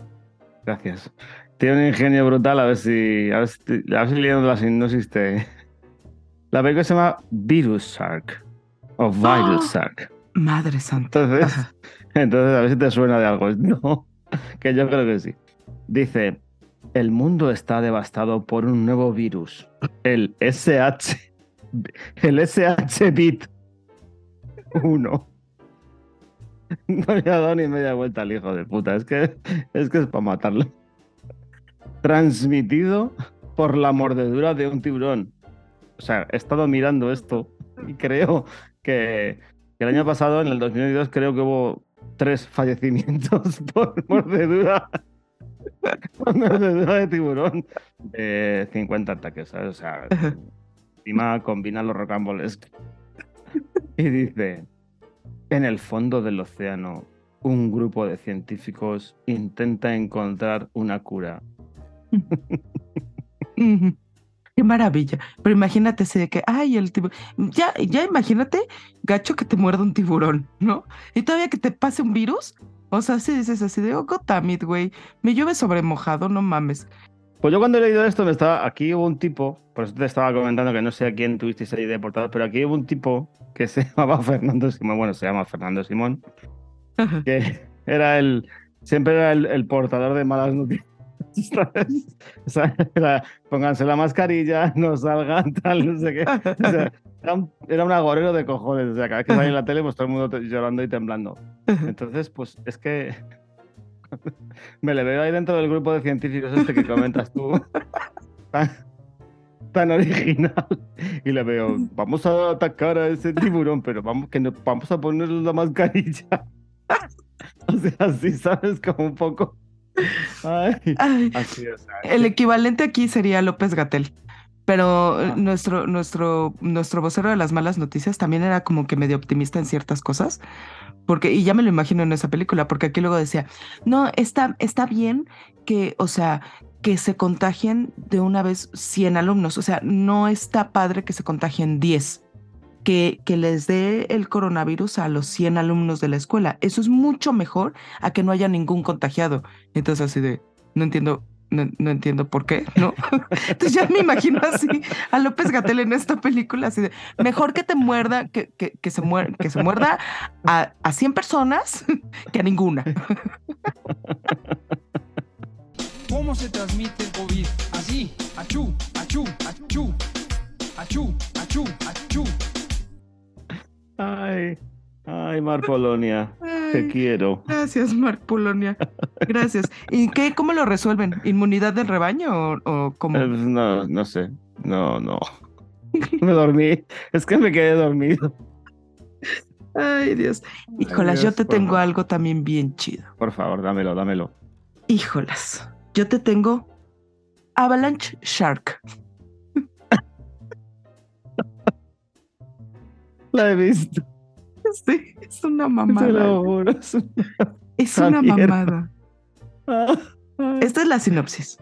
Gracias. Tiene un ingenio brutal, a ver si. A ver si, a ver si leyendo la sinopsis te. La película se llama Virus Shark. O Viral ¡Ah! Shark. Madre santa. Entonces, Ajá. Entonces, a ver si te suena de algo. No, que yo creo que sí. Dice: El mundo está devastado por un nuevo virus. El SH. El SH-Bit 1. No le ha dado ni media vuelta al hijo de puta. Es que es, que es para matarlo. Transmitido por la mordedura de un tiburón. O sea, he estado mirando esto y creo que, el año pasado, en el 2022, creo que hubo tres fallecimientos por mordedura. por mordedura de tiburón. De 50 ataques. O sea, encima combina los rocambolesco. Y dice, en el fondo del océano, un grupo de científicos intenta encontrar una cura. Qué maravilla. Pero imagínate así de que, ay, el tiburón. Ya, ya imagínate, gacho, que te muerda un tiburón, ¿no? Y todavía que te pase un virus. O sea, si dices así de, oh, goddammit, güey, me llueve sobre mojado, no mames. Pues yo cuando he leído esto, me estaba, aquí hubo un tipo, por eso te estaba comentando que no sé a quién tuvisteis ahí de portador, pero aquí hubo un tipo que se llamaba Fernando Simón, bueno, se llama Fernando Simón, que era el, siempre era el, el portador de malas noticias. ¿Sabes? O sea, era, pónganse la mascarilla, no salgan, tal, no sé qué. O sea, era, un, era un agorero de cojones. O sea, cada vez que salía en la tele, pues todo el mundo llorando y temblando. Entonces, pues es que me le veo ahí dentro del grupo de científicos este que comentas tú. Tan, tan original. Y le veo, vamos a atacar a ese tiburón, pero vamos, que no, vamos a ponerle la mascarilla. o sea, así, ¿sabes? Como un poco. Ay, Ay, así, o sea. el equivalente aquí sería López Gatel. Pero Ah. nuestro, nuestro, nuestro vocero de las malas noticias también era como que medio optimista en ciertas cosas. Porque, y ya me lo imagino en esa película, porque aquí luego decía, no, está, está bien que, o sea, que se contagien de una vez 100 alumnos. O sea, no está padre que se contagien 10. Que, que les dé el coronavirus a los 100 alumnos de la escuela. Eso es mucho mejor a que no haya ningún contagiado. Entonces así de, no entiendo, no, no entiendo por qué, ¿no? Entonces ya me imagino así a López Gatel en esta película, así de, mejor que te muerda, que, que, que se, muer, que se muerda a, a 100 personas que a ninguna. ¿Cómo se transmite el COVID? Así, achú, achú, achú, achú, achú, achú. Ay, ay, Mar Polonia, te quiero. gracias, Marc Polonia. Gracias. ¿Y qué, cómo lo resuelven? ¿Inmunidad del rebaño o, o cómo? Eh, No, no sé. No, no. Me dormí. Es que me quedé dormido. Ay, Dios. Híjolas, yo te tengo favor. algo también bien chido. Por favor, dámelo, dámelo. Híjolas, yo te tengo Avalanche Shark. La he visto. Sí, es una mamada. juro. es una- Es mamada. Ay. Esta es la sinopsis.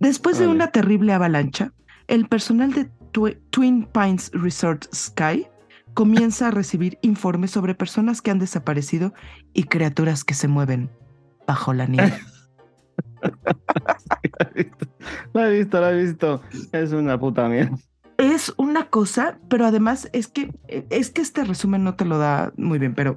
Después de una terrible avalancha, el personal de Twi- Twin Pines Resort Sky comienza a recibir informes sobre personas que han desaparecido y criaturas que se mueven bajo la nieve. La he visto, la he visto. Es una puta mierda. Es una cosa, pero además es que es que este resumen no te lo da muy bien, pero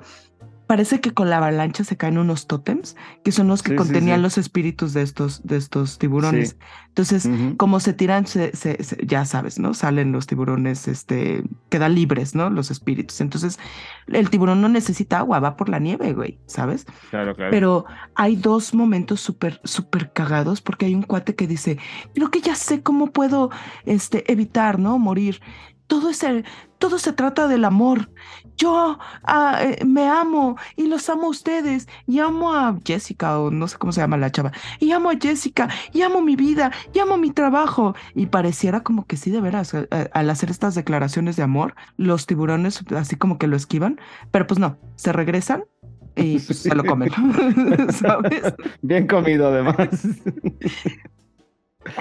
parece que con la avalancha se caen unos tótems que son los que Sí, contenían sí. los espíritus de estos de estos tiburones. Entonces, como se tiran, se, se- se- ya sabes, ¿no? Salen los tiburones, este, quedan libres, ¿no? Los espíritus. Entonces, el tiburón no necesita agua, va por la nieve, güey, ¿sabes? Claro, claro. Pero hay dos momentos súper, súper cagados porque hay un cuate que dice, creo que ya sé cómo puedo, este, evitar, ¿no? Morir. Todo es el- todo se trata del amor. Yo ah, eh, me amo y los amo a ustedes. Y amo a Jessica o no sé cómo se llama la chava. Y amo a Jessica y amo mi vida y amo mi trabajo. Y pareciera como que sí de veras eh, eh, al hacer estas declaraciones de amor los tiburones así como que lo esquivan pero pues no se regresan y pues, se lo comen ¿sabes? Bien comido, además.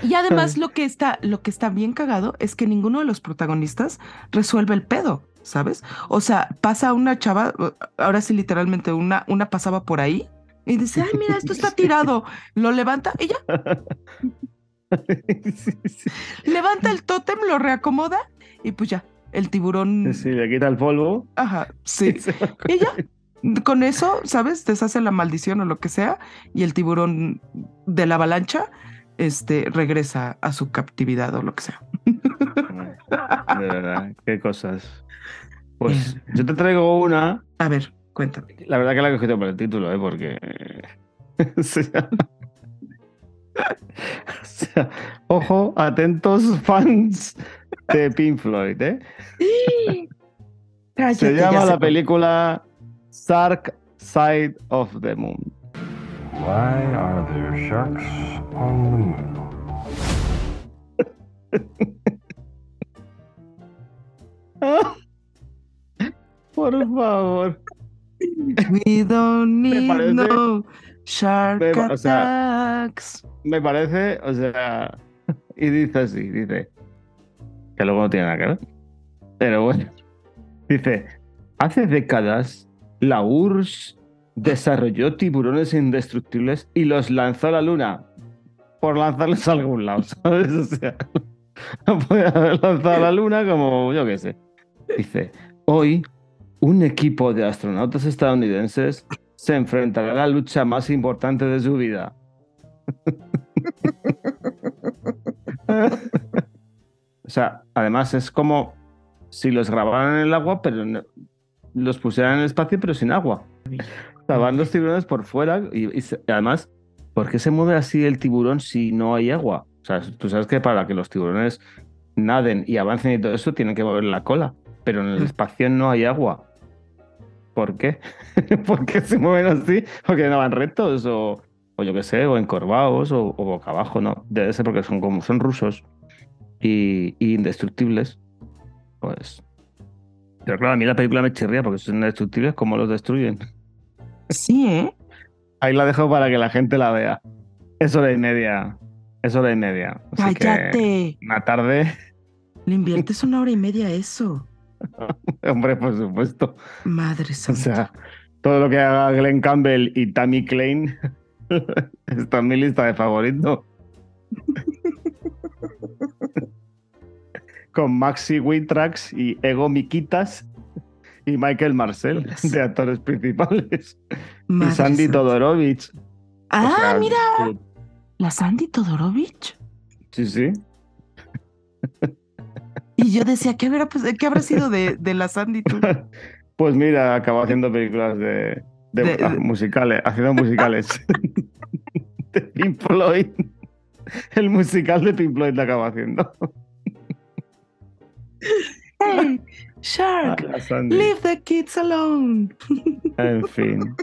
Y además lo que está, lo que está bien cagado es que ninguno de los protagonistas resuelve el pedo, ¿sabes? O sea, pasa una chava, ahora sí literalmente una, una pasaba por ahí y dice, ay, mira, esto está tirado. Lo levanta y ya, Sí, sí. levanta el tótem, lo reacomoda y pues ya, el tiburón, Sí, le quita el polvo. ajá, sí. Y ya, con eso, ¿sabes? Deshace la maldición o lo que sea y el tiburón de la avalancha, este, regresa a su captividad o lo que sea. De verdad, qué cosas. Pues yo te traigo una. A ver, cuéntame. La verdad que la he cogido por el título, ¿eh? Porque. o sea, o sea, ojo, atentos fans de Pink Floyd, ¿eh? Cállate, Se llama la película Sark Side of the Moon. Why are there sharks on the moon? Por favor. We don't Me need parece- no shark me o sea, attacks. Me parece, o sea, y dice así, dice, que luego no tiene nada que ver, pero bueno, dice, hace décadas la URSS desarrolló tiburones indestructibles y los lanzó a la luna por lanzarlos a algún lado, ¿sabes? O sea, no puede haber lanzado a la luna como yo qué sé. Dice, hoy un equipo de astronautas estadounidenses se enfrentará a la lucha más importante de su vida. o sea, además es como si los grabaran en el agua, pero no- los pusieran en el espacio, pero sin agua. Van los tiburones por fuera y, y se- y además, ¿por qué se mueve así el tiburón si no hay agua? O sea, tú sabes que para que los tiburones naden y avancen y todo eso, tienen que mover la cola. Pero en el Mm. espacio no hay agua. ¿Por qué? ¿Por qué se mueven así? ¿Porque no van rectos? O, o yo qué sé, o encorvados, o, o boca abajo, ¿no? Debe ser porque son como son rusos y, y indestructibles. Pues. Pero claro, a mí la película me chirría porque son indestructibles, ¿cómo los destruyen? Sí, ¿eh? Ahí la dejo para que la gente la vea. Es hora y media. Es hora y media. Así que Cállate. una tarde, Le inviertes una hora y media a eso. hombre, por supuesto. Madre O santa. sea, todo lo que haga Glenn Campbell y Tammy Klein está en mi lista de favoritos. Con Maxi Witrax y Ego Miquitas y Michael Marcel Las- de actores principales. Madre y Sandy santa. Todorovich. O Ah, sea, mira, sí, la Sandy Todorovich. Sí, sí. Y yo decía, ¿qué habrá, pues, ¿qué habrá sido de, de la Sandy tú? Pues mira, acabó haciendo películas de, de- De- ah, musicales, haciendo musicales. de Pink Floyd. El musical de Pink Floyd la acaba haciendo. Hey, Shark, Sandy. leave the kids alone. En fin.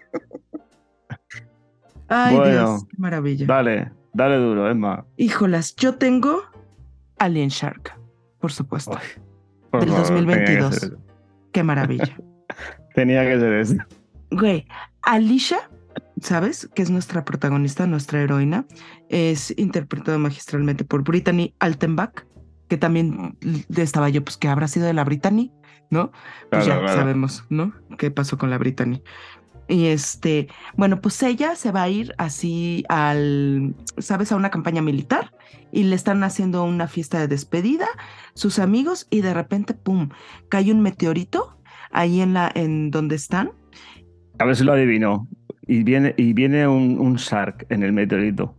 Ay, Bueno, Dios, qué maravilla. Dale, dale duro, Emma. Híjolas, yo tengo Alien Shark, por supuesto. Por Del favor, tenía que 2022. ser eso. Qué maravilla. Tenía que ser eso. Güey, Alicia, ¿sabes? Que es nuestra protagonista, nuestra heroína. Es interpretada magistralmente por Brittany Altenbach, que también estaba yo, pues que habrá sido de la Brittany, ¿no? Pues Claro, ya claro. sabemos, ¿no? ¿Qué pasó con la Brittany? Y este, bueno, pues ella se va a ir así al, ¿sabes? A una campaña militar y le están haciendo una fiesta de despedida, sus amigos, y de repente, ¡pum! cae un meteorito ahí en la, en donde están. A ver si lo adivino. Y viene, y viene un, un shark en el meteorito.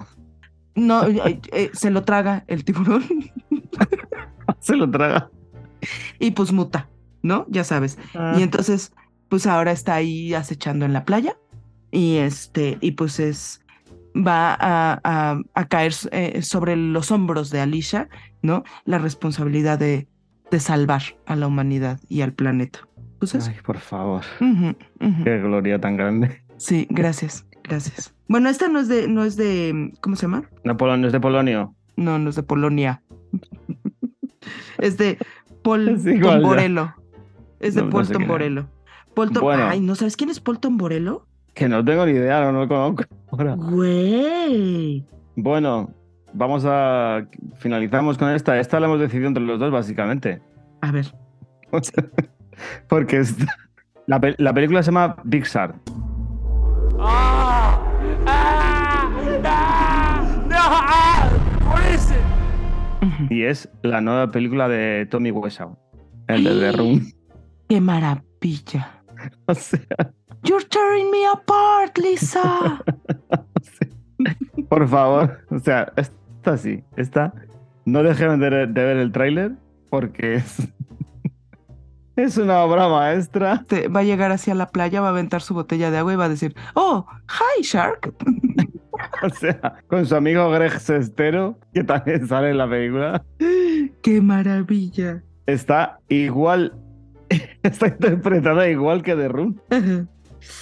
No, eh, eh, se lo traga el tiburón Se lo traga. y pues muta, ¿no? Ya sabes. Y entonces, pues ahora está ahí acechando en la playa y este, y pues es, va a, a- a caer eh, sobre los hombros de Alicia, ¿no? La responsabilidad de, de salvar a la humanidad y al planeta. Pues eso. Ay, por favor. Qué gloria tan grande. Sí, gracias, gracias. Bueno, esta no es de, no es de, ¿cómo se llama? Napoleón es de Polonio. No, no es de Polonia. es de Paul. Tomborello. Es de No- no Paul sé es. Tomborello. Bueno. Ay, ¿no sabes quién es Paul Tomborello? Que no tengo ni idea, no, no lo conozco. ahora. Güey. Bueno, vamos a. Finalizamos con esta. Esta la hemos decidido entre los dos, básicamente. A ver. Porque la, pe- la película se llama Big Shark. Y es la nueva película de Tommy Wiseau. El de The Room. Qué maravilla. O sea, You're tearing me apart, Lisa. por favor. O sea, esta sí. Esta. No dejen de, de ver el tráiler porque es. Es una obra maestra. Va a llegar hacia la playa, va a aventar su botella de agua y va a decir, oh, hi, Shark. O sea, con su amigo Greg Sestero, que también sale en la película. Qué maravilla. Está igual. Está interpretada igual que The Room.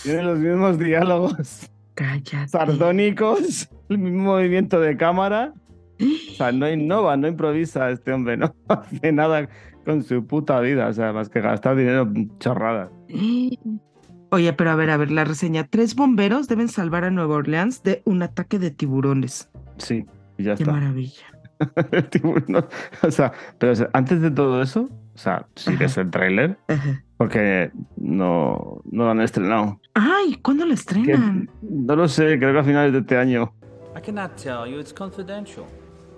Tiene los mismos diálogos Cállate. sardónicos, el mismo movimiento de cámara. O sea, no innova, no improvisa este hombre, no hace nada con su puta vida, o sea, más que gastar dinero en chorradas. Oye, pero a ver, a ver, la reseña. Tres bomberos deben salvar a Nueva Orleans de un ataque de tiburones. Sí, y ya Qué está. maravilla. El tiburón, o sea, pero o sea, antes de todo eso, o sea, si Ajá. ves el tráiler, porque no, no lo han estrenado. Ay, ¿cuándo Que- estrenan? no lo sé, creo que a finales de este año. I cannot tell you, it's confidential.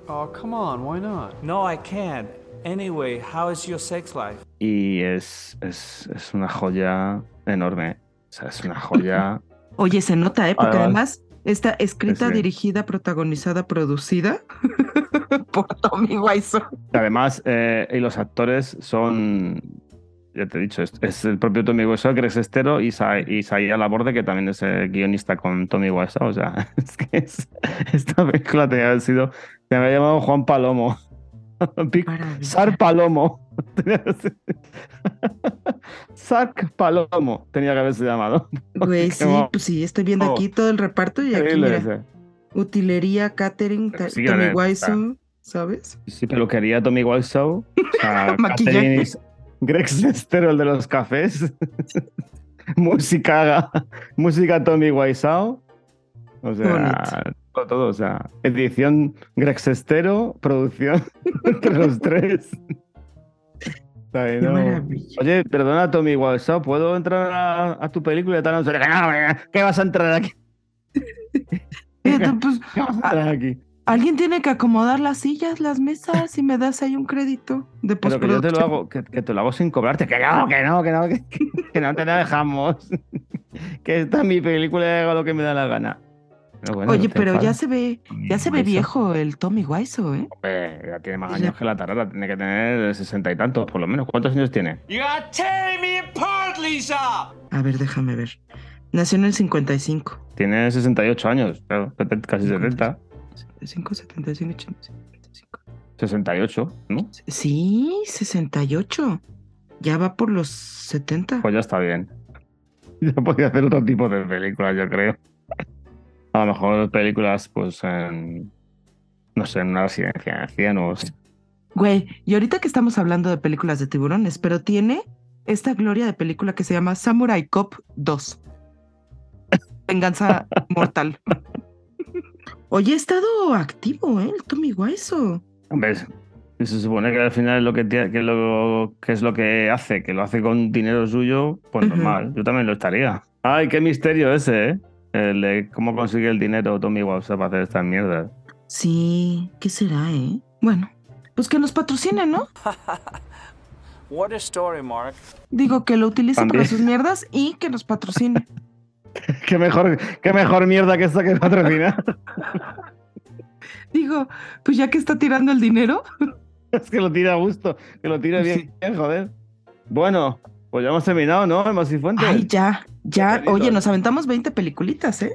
Oh, come on, why not? No, I can't. Anyway, how is your sex life? Y es, es, es una joya enorme. O sea, es una joya. Oye, se nota, ¿eh? Porque vale. además está escrita, dirigida, protagonizada, producida por Tommy Wiseau. Además, eh, y los actores son. Ya te he dicho, es, es el propio Tommy Wiseau, Greg Sestero y, Sa y Isaiah Laborde, que también es el guionista con Tommy Wiseau. O sea, es que es- esta película tenía que haber sido. Me había llamado Juan Palomo. Sar Palomo. Sark Palomo tenía que haberse llamado. Güey, sí, pues sí, estoy viendo Oh. aquí todo el reparto y aquí Increíble mira, ese. utilería, catering, Pero ta- sí, Tommy Wiseau, ¿sabes? Sí, peluquería Tommy Wiseau. O sea, Maquillaje. Greg Sestero, el de los cafés. música, música Tommy Wiseau. O sea, Bonito. todo, todo, o sea, edición Greg Sestero, producción entre los tres. Oye, perdona, Tommy Wiseau, ¿puedo entrar a, a tu película y tal? ¿Qué vas a entrar aquí? Pues, ¿Qué vas a entrar aquí? alguien tiene que acomodar las sillas, las mesas y me das ahí un crédito de Pero que yo te lo hago, que, que te lo hago sin cobrarte. Que no, que no, que no, que, que no te la dejamos. que esta es mi película y hago lo que me da la gana. Pero bueno, Oye, no pero ya se ve, ya se ve viejo el Tommy Wiseau, ¿eh? Hombre, ya tiene más Ya. años que la tarara. Tiene que tener sesenta y tantos, por lo menos. ¿Cuántos años tiene? You are me apart, Lisa! A ver, déjame ver. Nació en el 55. Tiene 68 años, claro, casi 70. 75, 75, 85, 75. 68, ¿no? Sí, 68. Ya va por los 70. Pues ya está bien. Ya podía hacer otro tipo de películas, yo creo. A lo mejor películas, pues, en. No sé, en una residencia de ancianos. Güey, y ahorita que estamos hablando de películas de tiburones, pero tiene esta gloria de película que se llama Samurai Cop 2. Venganza mortal. Oye, ha estado activo, ¿eh? El Tommy Wiseau. Hombre, se supone que al final lo que, lo, que es lo que hace, que lo hace con dinero suyo, pues normal. Yo también lo estaría. Ay, qué misterio ese, ¿eh? El de cómo consigue el dinero Tommy Wiseau para hacer estas mierdas. Sí, ¿qué será, eh? Bueno, pues que nos patrocine, ¿no? What a story, Mark. Digo, que lo utilice para sus mierdas y que nos patrocine. qué mejor, qué mejor mierda que esta que patrocinar. Digo, pues ya que está tirando el dinero, es que lo tira a gusto, que lo tire Pues bien, bien, joder. Bueno, pues ya hemos terminado, ¿no? El Masifuentes. ay, ya, ya. Oye, nos aventamos 20 peliculitas, ¿eh?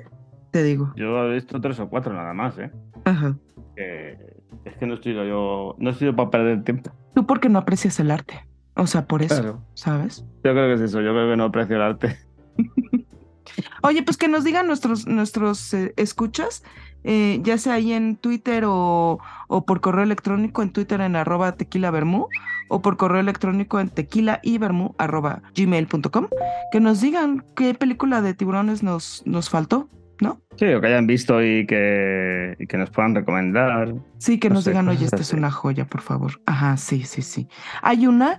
Te digo. Yo he visto tres o cuatro nada más, ¿eh? Ajá. Es que no estoy yo, no estoy yo para perder tiempo. Tú porque no aprecias el arte. O sea, por eso, Claro. ¿sabes? Yo creo que es eso, yo creo que no aprecio el arte. Oye, pues que nos digan nuestros, nuestros eh, escuchas, eh, ya sea ahí en Twitter o, o por correo electrónico en Twitter en arroba tequila o por correo electrónico en tequila y arroba gmail.com, que nos digan qué película de tiburones nos, nos faltó, ¿no? Sí, o que hayan visto y que, y que nos puedan recomendar. Sí, que No nos sé, digan, oye, esta es una joya, por favor. Ajá, sí, sí, sí. Hay una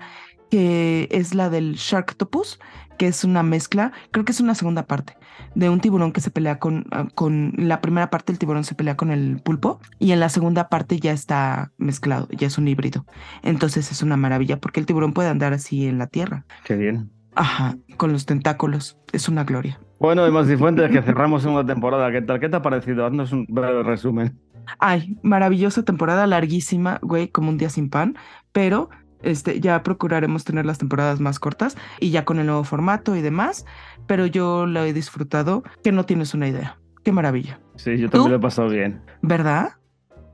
que es la del Sharktopus, que es una mezcla, creo que es una segunda parte, de un tiburón que se pelea con, ah, con la primera parte el tiburón se pelea con el pulpo y en la segunda parte ya está mezclado, ya es un híbrido. Entonces es una maravilla porque el tiburón puede andar así en la tierra. Qué bien. Ajá, con los tentáculos. Es una gloria. Bueno, y Masifuentes, que cerramos una temporada. ¿Qué tal? ¿Qué te ha parecido? Haznos un breve resumen. Ay, maravillosa temporada, larguísima, güey, como un día sin pan, pero este, ya procuraremos tener las temporadas más cortas y ya con el nuevo formato y demás, pero yo lo he disfrutado, que no tienes una idea. Qué maravilla. Sí, yo ¿Tú? también lo he pasado bien. ¿Verdad?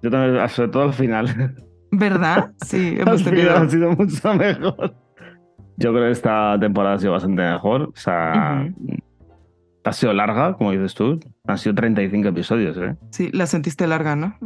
Yo también, sobre todo al final. ¿Verdad? Sí, hemos tenido. ha sido mucho mejor. Yo creo que esta temporada ha sido bastante mejor. O sea, ha sido larga, como dices tú. Han sido 35 episodios, ¿eh? Sí, la sentiste larga, ¿no?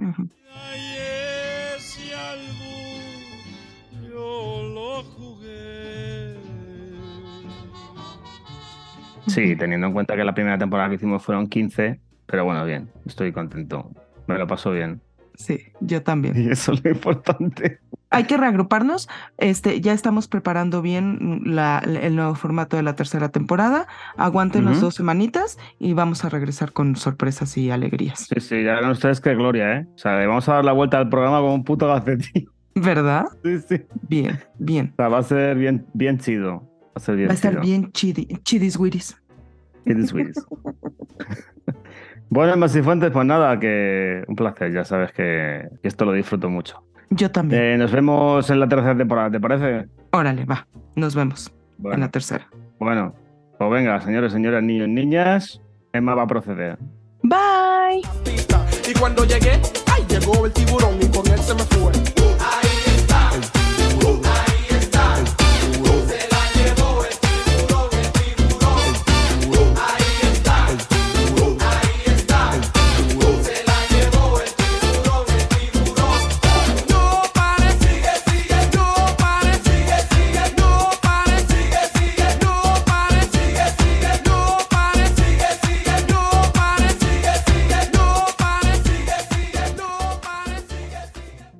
Sí, teniendo en cuenta que la primera temporada que hicimos fueron 15, pero bueno, bien, estoy contento. Me lo paso bien. Sí, yo también. Y eso es lo importante. Hay que reagruparnos. Este, ya estamos preparando bien la- el nuevo formato de la tercera temporada. Aguántenos Ujú. dos semanitas y vamos a regresar con sorpresas y alegrías. Sí, sí, ya verán ustedes qué gloria, ¿eh? O sea, le vamos a dar la vuelta al programa como un puto gacetín. ¿Verdad? Sí, sí. Bien, bien. O sea, va a ser bien, bien chido. Va a ser bien Va a estar chido. bien chidi, chidis wiris. Chidis wiris. bueno, Masifuentes, pues nada, que un placer. Ya sabes que, que esto lo disfruto mucho. Yo también. Eh, nos vemos en la tercera temporada, ¿te parece? Órale, va. Nos vemos en la tercera. bueno, pues venga, señores, señoras, niños, niñas, Emma va a proceder. Bye. Y cuando llegué, ay, llegó el tiburón y con él se me fue.